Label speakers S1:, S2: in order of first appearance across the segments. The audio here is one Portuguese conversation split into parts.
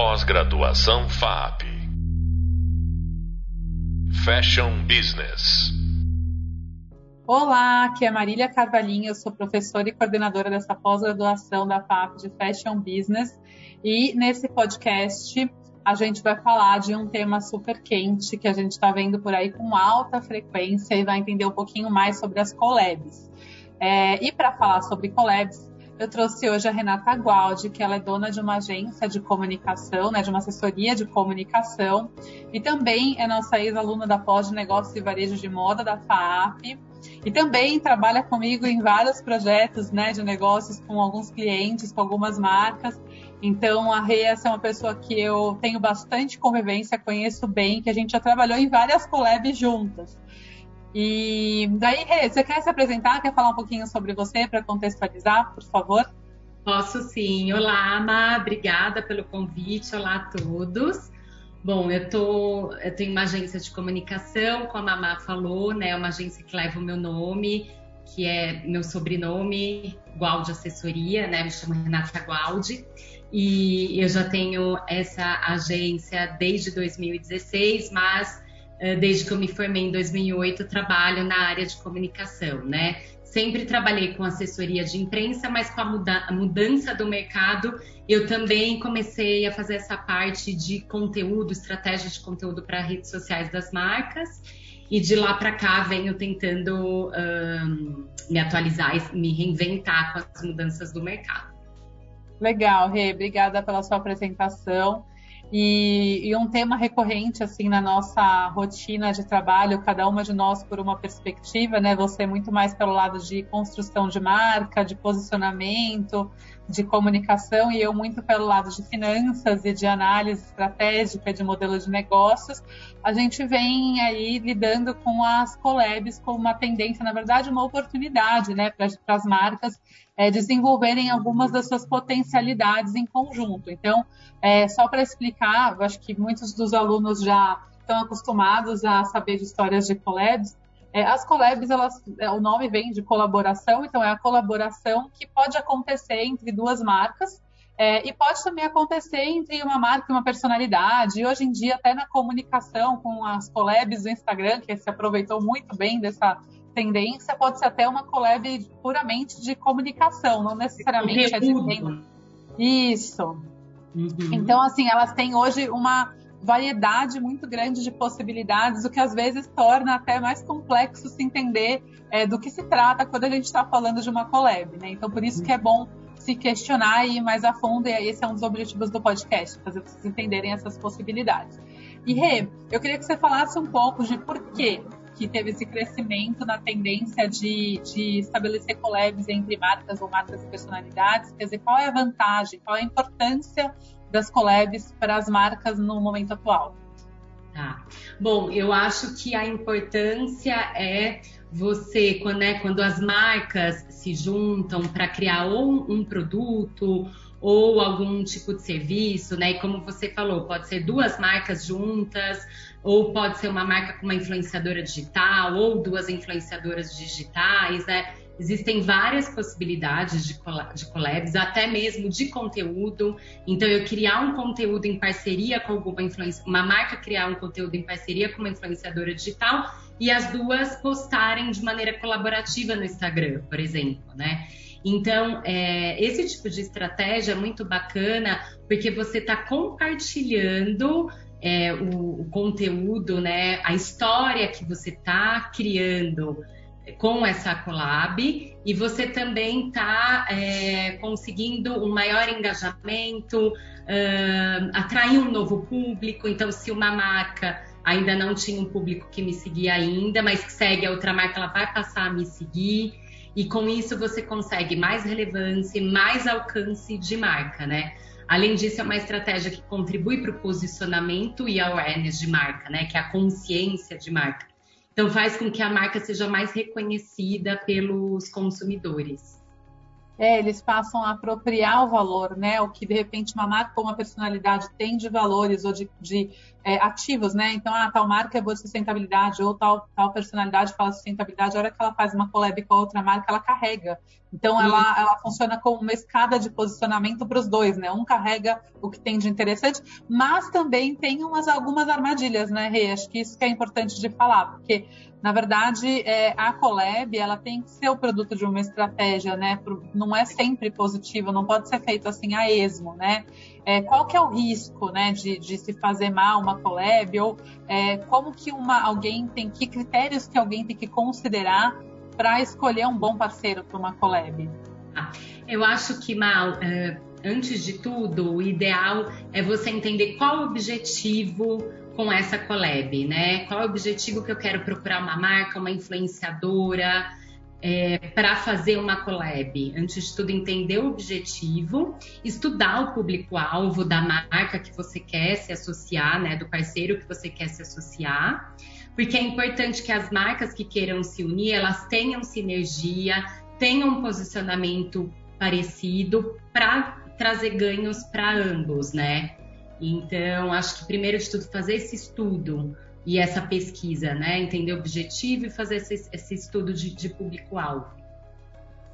S1: Pós-graduação FAP. Fashion Business.
S2: Olá, aqui é Marília Carvalhinho, eu sou professora e coordenadora dessa pós-graduação da FAP de Fashion Business e nesse podcast a gente vai falar de um tema super quente que a gente está vendo por aí com alta frequência e vai entender um pouquinho mais sobre as collabs. É, e para falar sobre collabs, eu trouxe hoje a Renata Gualdi, que ela é dona de uma agência de comunicação, né, de uma assessoria de comunicação, e também é nossa ex-aluna da pós de negócios e varejo de moda da FAAP, e também trabalha comigo em vários projetos né, de negócios com alguns clientes, com algumas marcas. Então, a Rê é uma pessoa que eu tenho bastante convivência, conheço bem, que a gente já trabalhou em várias collabs juntas. E daí, Rê, você quer se apresentar? Quer falar um pouquinho sobre você para contextualizar, por favor?
S3: Posso sim. Olá, Ama, obrigada pelo convite. Olá a todos. Bom, eu, tô, eu tenho uma agência de comunicação, como a Mamá falou, né? Uma agência que leva o meu nome, que é meu sobrenome, Gualdi Assessoria, né? Me chamo Renata Gualdi. E eu já tenho essa agência desde 2016, mas desde que eu me formei em 2008, trabalho na área de comunicação, né? Sempre trabalhei com assessoria de imprensa, mas com a, muda a mudança do mercado, eu também comecei a fazer essa parte de conteúdo, estratégia de conteúdo para redes sociais das marcas. E de lá para cá venho tentando um, me atualizar e me reinventar com as mudanças do mercado.
S2: Legal, Rê, obrigada pela sua apresentação. E, e, um tema recorrente assim na nossa rotina de trabalho, cada uma de nós por uma perspectiva, né? Você muito mais pelo lado de construção de marca, de posicionamento, de comunicação e eu muito pelo lado de finanças e de análise estratégica de modelo de negócios. A gente vem aí lidando com as collabs como uma tendência, na verdade, uma oportunidade, né, para as marcas é, desenvolverem algumas das suas potencialidades em conjunto. Então, é, só para explicar, eu acho que muitos dos alunos já estão acostumados a saber de histórias de collabs. É, as collabs, elas, é, o nome vem de colaboração, então é a colaboração que pode acontecer entre duas marcas é, e pode também acontecer entre uma marca e uma personalidade. E hoje em dia, até na comunicação com as collabs do Instagram, que se aproveitou muito bem dessa tendência, pode ser até uma collab puramente de comunicação, não necessariamente é de venda. Isso. Uhum. Então, assim, elas têm hoje uma variedade muito grande de possibilidades, o que às vezes torna até mais complexo se entender é, do que se trata quando a gente está falando de uma collab, né? Então, por isso que é bom se questionar e ir mais a fundo, e esse é um dos objetivos do podcast, fazer vocês entenderem essas possibilidades. E Rê, eu queria que você falasse um pouco de por que que teve esse crescimento na tendência de, de estabelecer collabs entre marcas ou marcas e personalidades, quer dizer, qual é a vantagem, qual é a importância das collabs para as marcas no momento atual?
S3: Tá. Bom, eu acho que a importância é você, quando, é, quando as marcas se juntam para criar ou um produto ou algum tipo de serviço, né? E como você falou, pode ser duas marcas juntas, ou pode ser uma marca com uma influenciadora digital, ou duas influenciadoras digitais, né? Existem várias possibilidades de, de collabs, até mesmo de conteúdo. Então, eu criar um conteúdo em parceria com alguma influência, uma marca criar um conteúdo em parceria com uma influenciadora digital e as duas postarem de maneira colaborativa no Instagram, por exemplo, né? Então, é, esse tipo de estratégia é muito bacana porque você está compartilhando é, o, o, conteúdo, né, a história que você está criando com essa collab e você também está é, conseguindo um maior engajamento, uh, atrair um novo público. Então, se uma marca ainda não tinha um público que me seguia ainda, mas que segue a outra marca, ela vai passar a me seguir. E com isso você consegue mais relevância mais alcance de marca, né? Além disso, é uma estratégia que contribui para o posicionamento e awareness de marca, né? Que é a consciência de marca. Então faz com que a marca seja mais reconhecida pelos consumidores.
S2: É, eles passam a apropriar o valor, né? O que de repente uma marca ou uma personalidade tem de valores ou de, de é, ativos, né? Então, ah, tal marca é boa de sustentabilidade ou tal, tal personalidade fala sustentabilidade. A hora que ela faz uma collab com a outra marca, ela carrega. Então, ela, ela funciona como uma escada de posicionamento para os dois, né? Um carrega o que tem de interessante, mas também tem umas, algumas armadilhas, né, Rê? Acho que isso que é importante de falar, porque na verdade, é, a Collab ela tem que ser o produto de uma estratégia, né? Não é sempre positivo, não pode ser feito assim a esmo, né? É, qual que é o risco, né, de, de se fazer mal uma Collab ou é, como que uma alguém tem que critérios que alguém tem que considerar para escolher um bom parceiro para uma Collab?
S3: Ah, eu acho que mal é, antes de tudo, o ideal é você entender qual o objetivo com essa collab, né? Qual é o objetivo que eu quero procurar uma marca, uma influenciadora é, para fazer uma collab? Antes de tudo, entender o objetivo, estudar o público-alvo da marca que você quer se associar, né? Do parceiro que você quer se associar. Porque é importante que as marcas que queiram se unir, elas tenham sinergia, tenham um posicionamento parecido para trazer ganhos para ambos, né? Então, acho que primeiro de tudo fazer esse estudo e essa pesquisa, né? Entender o objetivo e fazer esse, esse estudo de, de público-alvo.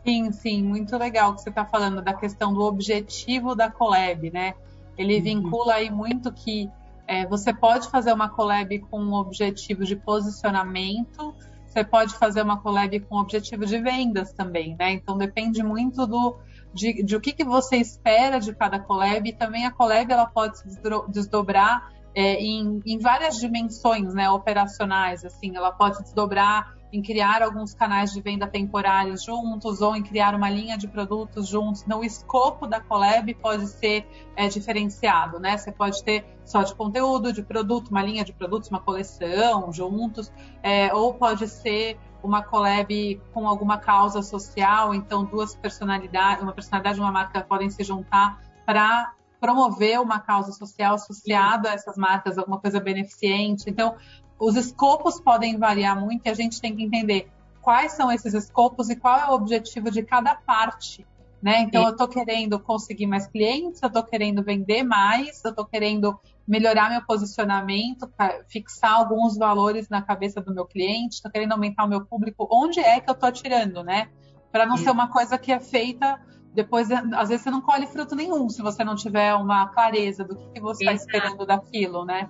S2: Sim, sim, muito legal que você está falando da questão do objetivo da collab, né? Ele uhum. vincula aí muito que é, você pode fazer uma collab com um objetivo de posicionamento, você pode fazer uma collab com um objetivo de vendas também, né? Então depende muito do, de, de o que, que você espera de cada collab e também a collab ela pode se desdobrar é, em, em, várias dimensões né, operacionais, assim, ela pode desdobrar em criar alguns canais de venda temporários juntos ou em criar uma linha de produtos juntos. Então, o escopo da collab pode ser é, diferenciado, né? Você pode ter só de conteúdo, de produto, uma linha de produtos, uma coleção juntos, é, ou pode ser uma collab com alguma causa social, então duas personalidades, uma personalidade e uma marca podem se juntar para promover uma causa social associada a essas marcas, alguma coisa beneficente. Então, os escopos podem variar muito e a gente tem que entender quais são esses escopos e qual é o objetivo de cada parte. Né? Então, eu estou querendo conseguir mais clientes, eu estou querendo vender mais, eu estou querendo melhorar meu posicionamento, fixar alguns valores na cabeça do meu cliente, estou querendo aumentar o meu público, onde é que eu estou atirando, né? Para não ser uma coisa que é feita depois, às vezes você não colhe fruto nenhum se você não tiver uma clareza do que, que você está esperando daquilo, né?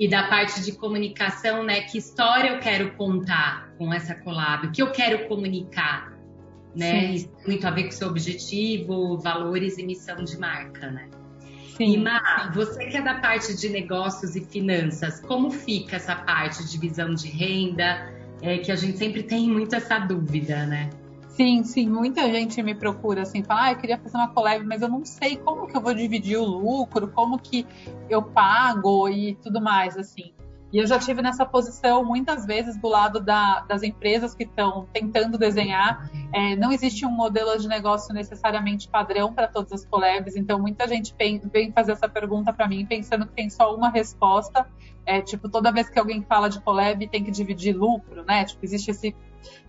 S3: E da parte de comunicação, né? Que história eu quero contar com essa collab? O que eu quero comunicar? Né? Isso tem muito a ver com seu objetivo, valores e missão de marca, né? Sim. Ima, você que é da parte de negócios e finanças, como fica essa parte de divisão de renda? É que a gente sempre tem muito essa dúvida, né?
S2: Sim, sim, muita gente me procura assim, fala, ah, eu queria fazer uma collab, mas eu não sei como que eu vou dividir o lucro, como que eu pago e tudo mais, assim. E eu já tive nessa posição muitas vezes do lado da, das empresas que estão tentando desenhar. É, não existe um modelo de negócio necessariamente padrão para todas as collabs, então muita gente vem fazer essa pergunta para mim pensando que tem só uma resposta. É, tipo, toda vez que alguém fala de collab tem que dividir lucro, né? Tipo, existe esse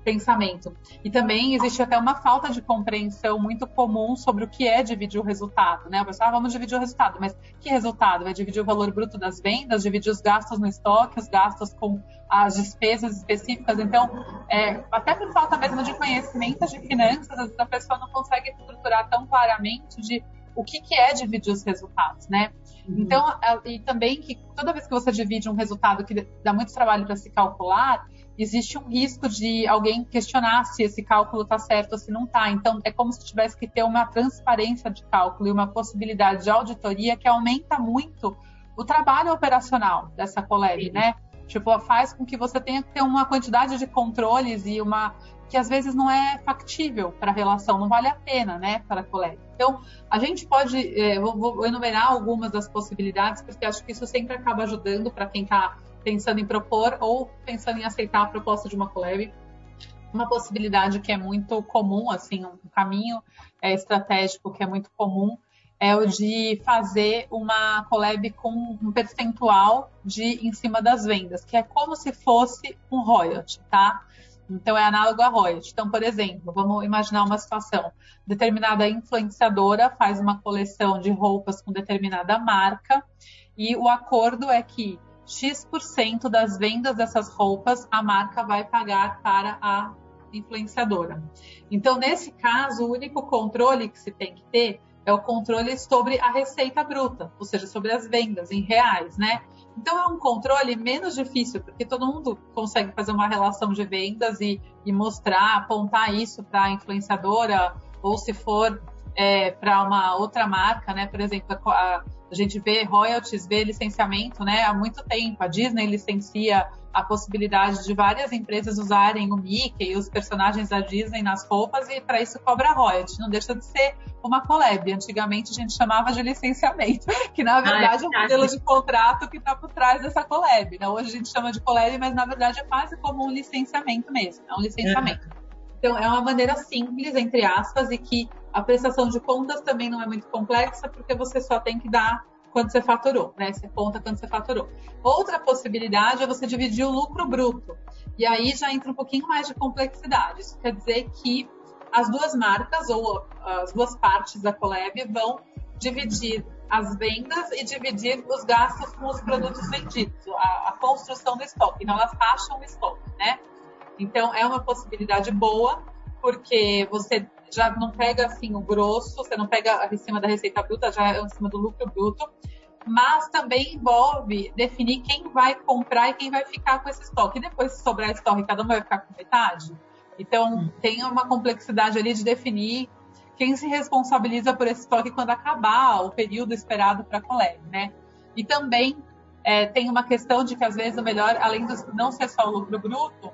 S2: pensamento. E também existe até uma falta de compreensão muito comum sobre o que é dividir o resultado, né? O pessoal, ah, vamos dividir o resultado, mas que resultado? Vai dividir o valor bruto das vendas, dividir os gastos no estoque, os gastos com as despesas específicas. Então, é, até por falta mesmo de conhecimento de finanças, às vezes a pessoa não consegue estruturar tão claramente de o que, que é dividir os resultados, né? Uhum. Então, e também que toda vez que você divide um resultado que dá muito trabalho para se calcular, existe um risco de alguém questionar se esse cálculo está certo ou se não está. Então, é como se tivesse que ter uma transparência de cálculo e uma possibilidade de auditoria que aumenta muito o trabalho operacional dessa collab, né? Tipo, faz com que você tenha que ter uma quantidade de controles e uma que às vezes não é factível para a relação, não vale a pena, né, para a collab. Então, a gente pode, é, vou, vou enumerar algumas das possibilidades, porque acho que isso sempre acaba ajudando para quem está pensando em propor ou pensando em aceitar a proposta de uma collab. Uma possibilidade que é muito comum, assim, um caminho é, estratégico que é muito comum é o de fazer uma collab com um percentual de em cima das vendas, que é como se fosse um royalty, tá? Então, é análogo a royalty. Então, por exemplo, vamos imaginar uma situação. Determinada influenciadora faz uma coleção de roupas com determinada marca e o acordo é que X% das vendas dessas roupas a marca vai pagar para a influenciadora. Então, nesse caso, o único controle que se tem que ter é o controle sobre a receita bruta, ou seja, sobre as vendas em reais, né? Então é um controle menos difícil, porque todo mundo consegue fazer uma relação de vendas e, e mostrar, apontar isso para a influenciadora, ou se for é, para uma outra marca, né? Por exemplo, a, a gente vê royalties, vê licenciamento, né? Há muito tempo. A Disney licencia a possibilidade de várias empresas usarem o Mickey e os personagens da Disney nas roupas e para isso cobra royalties. Não deixa de ser uma collab. Antigamente a gente chamava de licenciamento, que na verdade ah, é um tá. modelo de contrato que está por trás dessa collab. Né? Hoje a gente chama de collab, mas na verdade é quase como um licenciamento mesmo. É um licenciamento. Uhum. Então, é uma maneira simples, entre aspas, e que a prestação de contas também não é muito complexa, porque você só tem que dar quando você faturou, né? Você conta quando você faturou. Outra possibilidade é você dividir o lucro bruto. E aí já entra um pouquinho mais de complexidade. Isso quer dizer que as duas marcas ou as duas partes da Colab vão dividir as vendas e dividir os gastos com os produtos vendidos, a, a construção do estoque. Então, elas racham o estoque, né? Então, é uma possibilidade boa, porque você já não pega assim o grosso, você não pega em cima da receita bruta, já é em cima do lucro bruto, mas também envolve definir quem vai comprar e quem vai ficar com esse estoque. E depois, se sobrar estoque, cada um vai ficar com metade. Então, hum. tem uma complexidade ali de definir quem se responsabiliza por esse estoque quando acabar o período esperado para coleta, né? E também é, tem uma questão de que, às vezes, o melhor, além de não ser só o lucro bruto,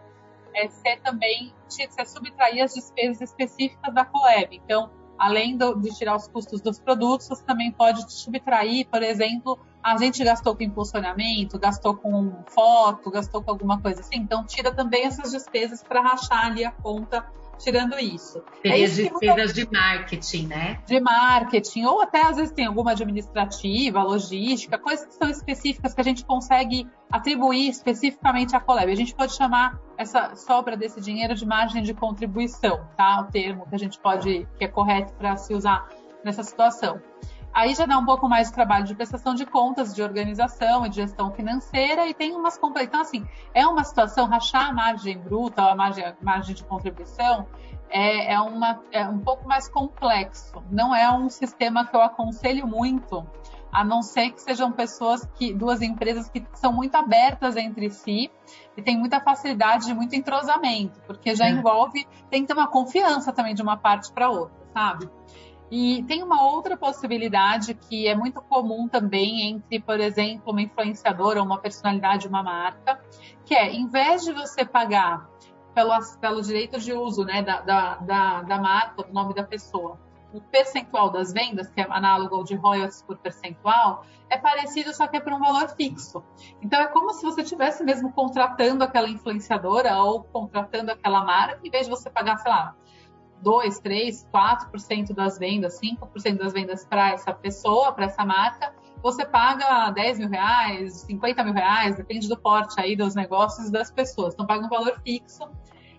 S2: é ser também ser subtrair as despesas específicas da Coeb. Então, além do, de tirar os custos dos produtos, você também pode subtrair, por exemplo, a gente gastou com impulsionamento, gastou com foto, gastou com alguma coisa assim. Então, tira também essas despesas para rachar ali a conta tirando isso.
S3: Seria é isso despesas de marketing, né?
S2: De marketing, ou até às vezes tem alguma administrativa, logística, coisas que são específicas que a gente consegue atribuir especificamente à Colab. A gente pode chamar essa sobra desse dinheiro de margem de contribuição, tá? O termo que a gente pode, que é correto para se usar nessa situação. Aí já dá um pouco mais de trabalho de prestação de contas, de organização e de gestão financeira, e tem umas complexidades. Então, assim, é uma situação, rachar a margem bruta, a margem, a margem de contribuição, é, é, uma, é um pouco mais complexo. Não é um sistema que eu aconselho muito, a não ser que sejam pessoas que, duas empresas que são muito abertas entre si e tem muita facilidade de muito entrosamento, porque já é. envolve, tem que ter uma confiança também de uma parte para outra, sabe? E tem uma outra possibilidade que é muito comum também entre, por exemplo, uma influenciadora uma personalidade de uma marca, que é, em vez de você pagar pelo, pelo direito de uso né, da, da, da, da marca, do nome da pessoa, o percentual das vendas, que é análogo ao de royalties por percentual, é parecido, só que é por um valor fixo. Então, é como se você estivesse mesmo contratando aquela influenciadora ou contratando aquela marca, em vez de você pagar, sei lá, 2, 3, 4% das vendas, 5% das vendas para essa pessoa, para essa marca, você paga 10 mil reais, 50 mil reais, depende do porte aí dos negócios e das pessoas. Então, paga um valor fixo.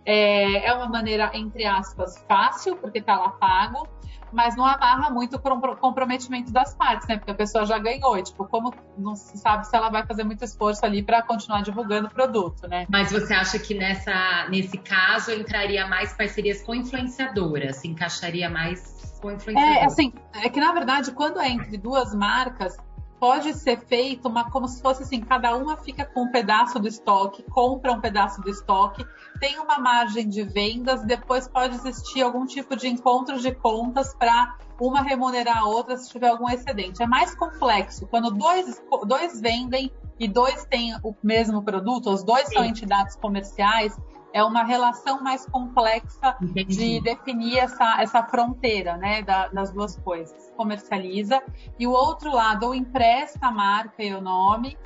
S2: É, é uma maneira, entre aspas, fácil, porque está lá pago, mas não amarra muito o comprometimento das partes, né? Porque a pessoa já ganhou. E, tipo, como não se sabe se ela vai fazer muito esforço ali para continuar divulgando o produto, né?
S3: Mas você acha que nessa, nesse caso entraria mais parcerias com influenciadoras? Se encaixaria mais com influenciadoras?
S2: É, assim, é que na verdade, quando é entre duas marcas, pode ser feito uma, como se fosse assim, cada uma fica com um pedaço do estoque, compra um pedaço do estoque, tem uma margem de vendas, depois pode existir algum tipo de encontro de contas para uma remunerar a outra se tiver algum excedente. É mais complexo quando dois, dois vendem e dois têm o mesmo produto, os dois Sim. são entidades comerciais, é uma relação mais complexa Entendi. de definir essa, essa fronteira né, da, das duas coisas. Comercializa e o outro lado ou empresta a marca e o nome,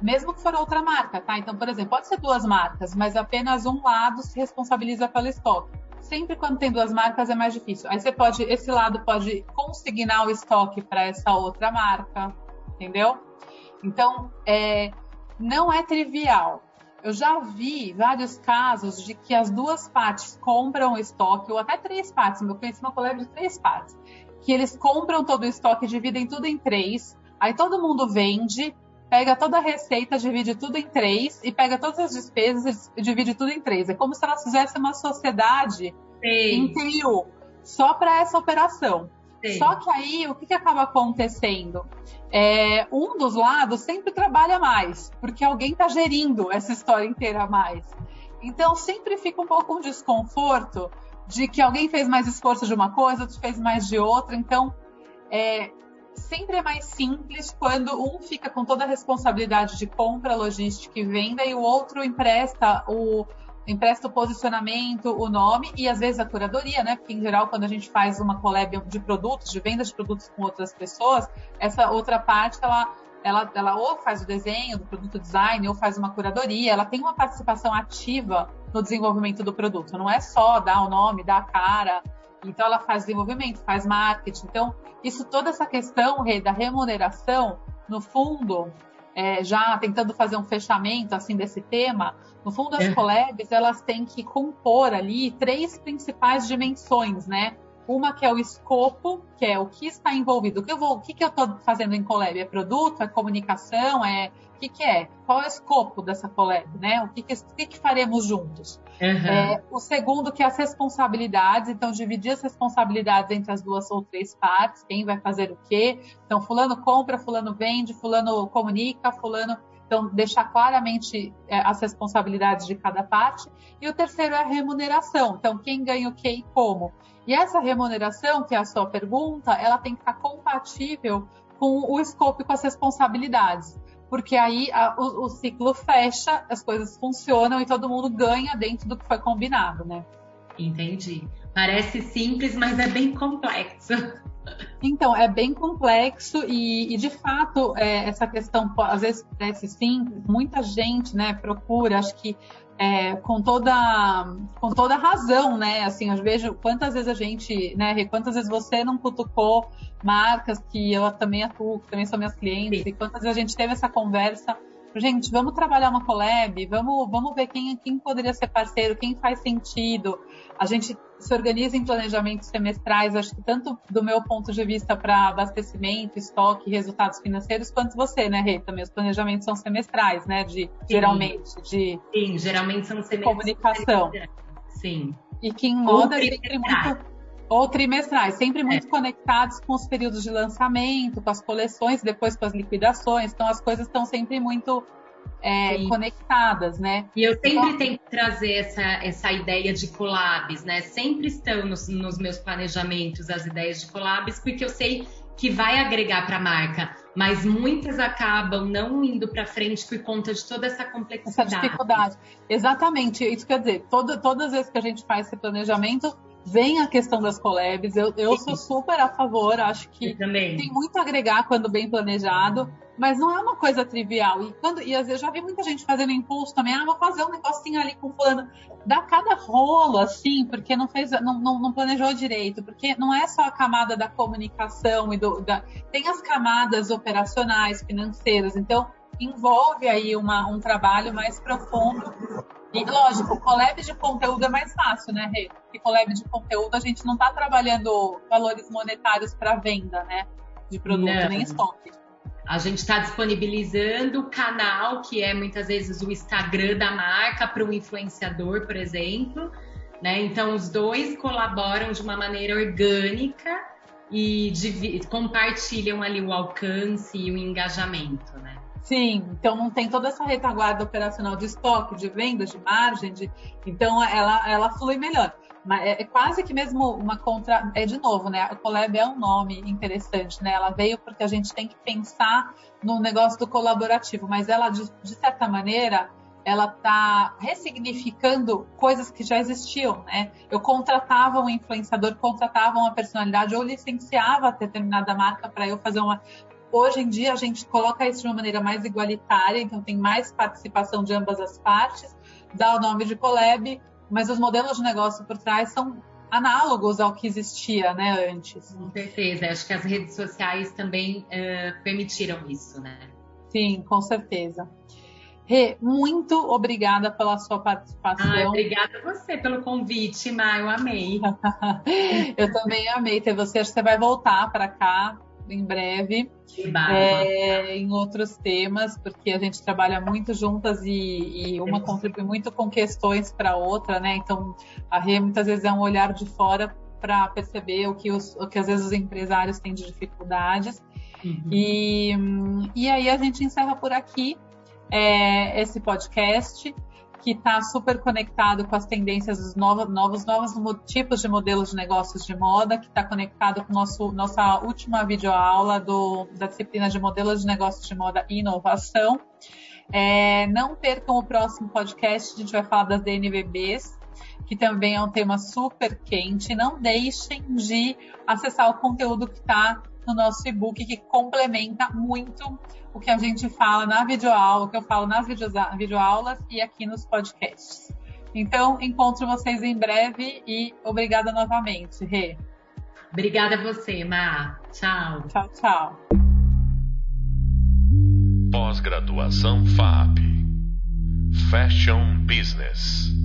S2: mesmo que for outra marca, tá? Então, por exemplo, pode ser duas marcas, mas apenas um lado se responsabiliza pelo estoque. Sempre quando tem duas marcas é mais difícil. Aí você pode, esse lado pode consignar o estoque para essa outra marca, entendeu? Então, é, não é trivial eu já vi vários casos de que as duas partes compram o estoque, ou até três partes. Eu conheci uma colega de três partes, que eles compram todo o estoque, dividem tudo em três, aí todo mundo vende, pega toda a receita, divide tudo em três, e pega todas as despesas e divide tudo em três. É como se elas fizessem uma sociedade Sim. em trio, só para essa operação. Sim. Só que aí, o que, que acaba acontecendo? É, um dos lados sempre trabalha mais, porque alguém está gerindo essa história inteira mais. Então, sempre fica um pouco um desconforto de que alguém fez mais esforço de uma coisa, outro fez mais de outra. Então, é, sempre é mais simples quando um fica com toda a responsabilidade de compra, logística e venda e o outro empresta o, empresta o posicionamento, o nome e às vezes a curadoria, né? Porque em geral, quando a gente faz uma collab de produtos, de venda de produtos com outras pessoas, essa outra parte ela, ela, ela ou faz o desenho do produto design ou faz uma curadoria, ela tem uma participação ativa no desenvolvimento do produto. Não é só dar o nome, dar a cara. Então ela faz desenvolvimento, faz marketing. Então, isso toda essa questão da remuneração, no fundo, é, já tentando fazer um fechamento assim desse tema, no fundo as é. collabs elas têm que compor ali três principais dimensões, né? Uma que é o escopo, que é o que está envolvido. O que eu vou, o que, que eu estou fazendo em collab? É produto? É comunicação? É que, que é? Qual é o escopo dessa collab, né? O que, que, que, que faremos juntos? Uhum. É, o segundo que é as responsabilidades, então dividir as responsabilidades entre as duas ou três partes, quem vai fazer o quê. Então, fulano compra, fulano vende, fulano comunica, fulano então, deixar claramente é, as responsabilidades de cada parte. E o terceiro é a remuneração. Então, quem ganha o que e como. E essa remuneração, que é a sua pergunta, ela tem que estar compatível com o escopo e com as responsabilidades. Porque aí a, o, o ciclo fecha, as coisas funcionam e todo mundo ganha dentro do que foi combinado, né?
S3: Entendi. Parece simples, mas é bem complexo.
S2: Então, é bem complexo e, e de fato, é, essa questão às vezes parece simples, muita gente né, procura, acho que é, com toda com toda razão, né? Assim, eu vejo quantas vezes a gente, né, quantas vezes você não cutucou marcas que eu também atuo, que também são minhas clientes, Sim. e quantas vezes a gente teve essa conversa gente, vamos trabalhar uma collab, vamos, vamos ver quem, quem poderia ser parceiro, quem faz sentido. A gente se organiza em planejamentos semestrais, acho que tanto do meu ponto de vista para abastecimento, estoque, resultados financeiros, quanto você, né, Rê? Também os planejamentos são semestrais, né? De, geralmente, de.
S3: Sim, geralmente são semestrais.
S2: Comunicação.
S3: Sim.
S2: E que em moda é sempre muito ou trimestrais, sempre muito é. conectados com os períodos de lançamento, com as coleções, depois com as liquidações. Então as coisas estão sempre muito é, conectadas, né?
S3: E eu sempre então, tento trazer essa, essa ideia de collabs, né? Sempre estão nos, nos meus planejamentos as ideias de collabs, porque eu sei que vai agregar para a marca, mas muitas acabam não indo para frente por conta de toda essa complexidade.
S2: Essa dificuldade. Exatamente, isso quer dizer, todo, todas as vezes que a gente faz esse planejamento, vem a questão das collabs. Eu, eu sou super a favor, acho que tem muito a agregar quando bem planejado, mas não é uma coisa trivial. E, quando, e às vezes eu já vi muita gente fazendo impulso também, ah, vou fazer um negocinho ali com fulano. Dá cada rolo, assim, porque não fez, não, não, não, planejou direito, porque não é só a camada da comunicação e do. Da, tem as camadas operacionais, financeiras, então envolve aí uma, um trabalho mais profundo e lógico, collab de conteúdo é mais fácil, né, Rê? Porque collab de conteúdo a gente não está trabalhando valores monetários para venda, né? De produto, não. nem estoque.
S3: A gente está disponibilizando o canal, que é muitas vezes o Instagram da marca, para um influenciador, por exemplo. Né? Então, os dois colaboram de uma maneira orgânica e compartilham ali o alcance e o engajamento, né?
S2: Sim, então não tem toda essa retaguarda operacional de estoque, de vendas, de margem, de... então ela, ela flui melhor. Mas é, é quase que mesmo uma contra. É de novo, né? A Collab é um nome interessante, né? Ela veio porque a gente tem que pensar no negócio do colaborativo, mas ela, de, de certa maneira, ela está ressignificando coisas que já existiam, né? Eu contratava um influenciador, contratava uma personalidade ou licenciava determinada marca para eu fazer uma Hoje em dia a gente coloca isso de uma maneira mais igualitária, então tem mais participação de ambas as partes, dá o nome de collab, mas os modelos de negócio por trás são análogos ao que existia, né, antes.
S3: Com certeza, acho que as redes sociais também uh, permitiram isso, né?
S2: Sim, com certeza. Rê, muito obrigada pela sua participação.
S3: Ah, obrigada a você pelo convite, Má, eu amei.
S2: eu também amei ter você. Acho que você vai voltar para cá em breve é, em outros temas, porque a gente trabalha muito juntas e, e uma contribui muito com questões para outra, né? Então, a Rê muitas vezes é um olhar de fora para perceber o que, os, o que às vezes os empresários têm de dificuldades. Uhum. E, e aí a gente encerra por aqui é, esse podcast que está super conectado com as tendências dos novos, novos, novos tipos de modelos de negócios de moda, que está conectado com nosso, nossa última videoaula do, da disciplina de modelos de negócios de moda e inovação. É, não percam o próximo podcast, a gente vai falar das DNVBs, que também é um tema super quente. Não deixem de acessar o conteúdo que está no nosso e-book, que complementa muito o que a gente fala na videoaula, o que eu falo nas videoaulas e aqui nos podcasts. Então, encontro vocês em breve e obrigada novamente, Rê.
S3: Obrigada a você, Má. Tchau.
S2: Tchau, tchau.
S1: Pós-graduação FAP. Fashion Business.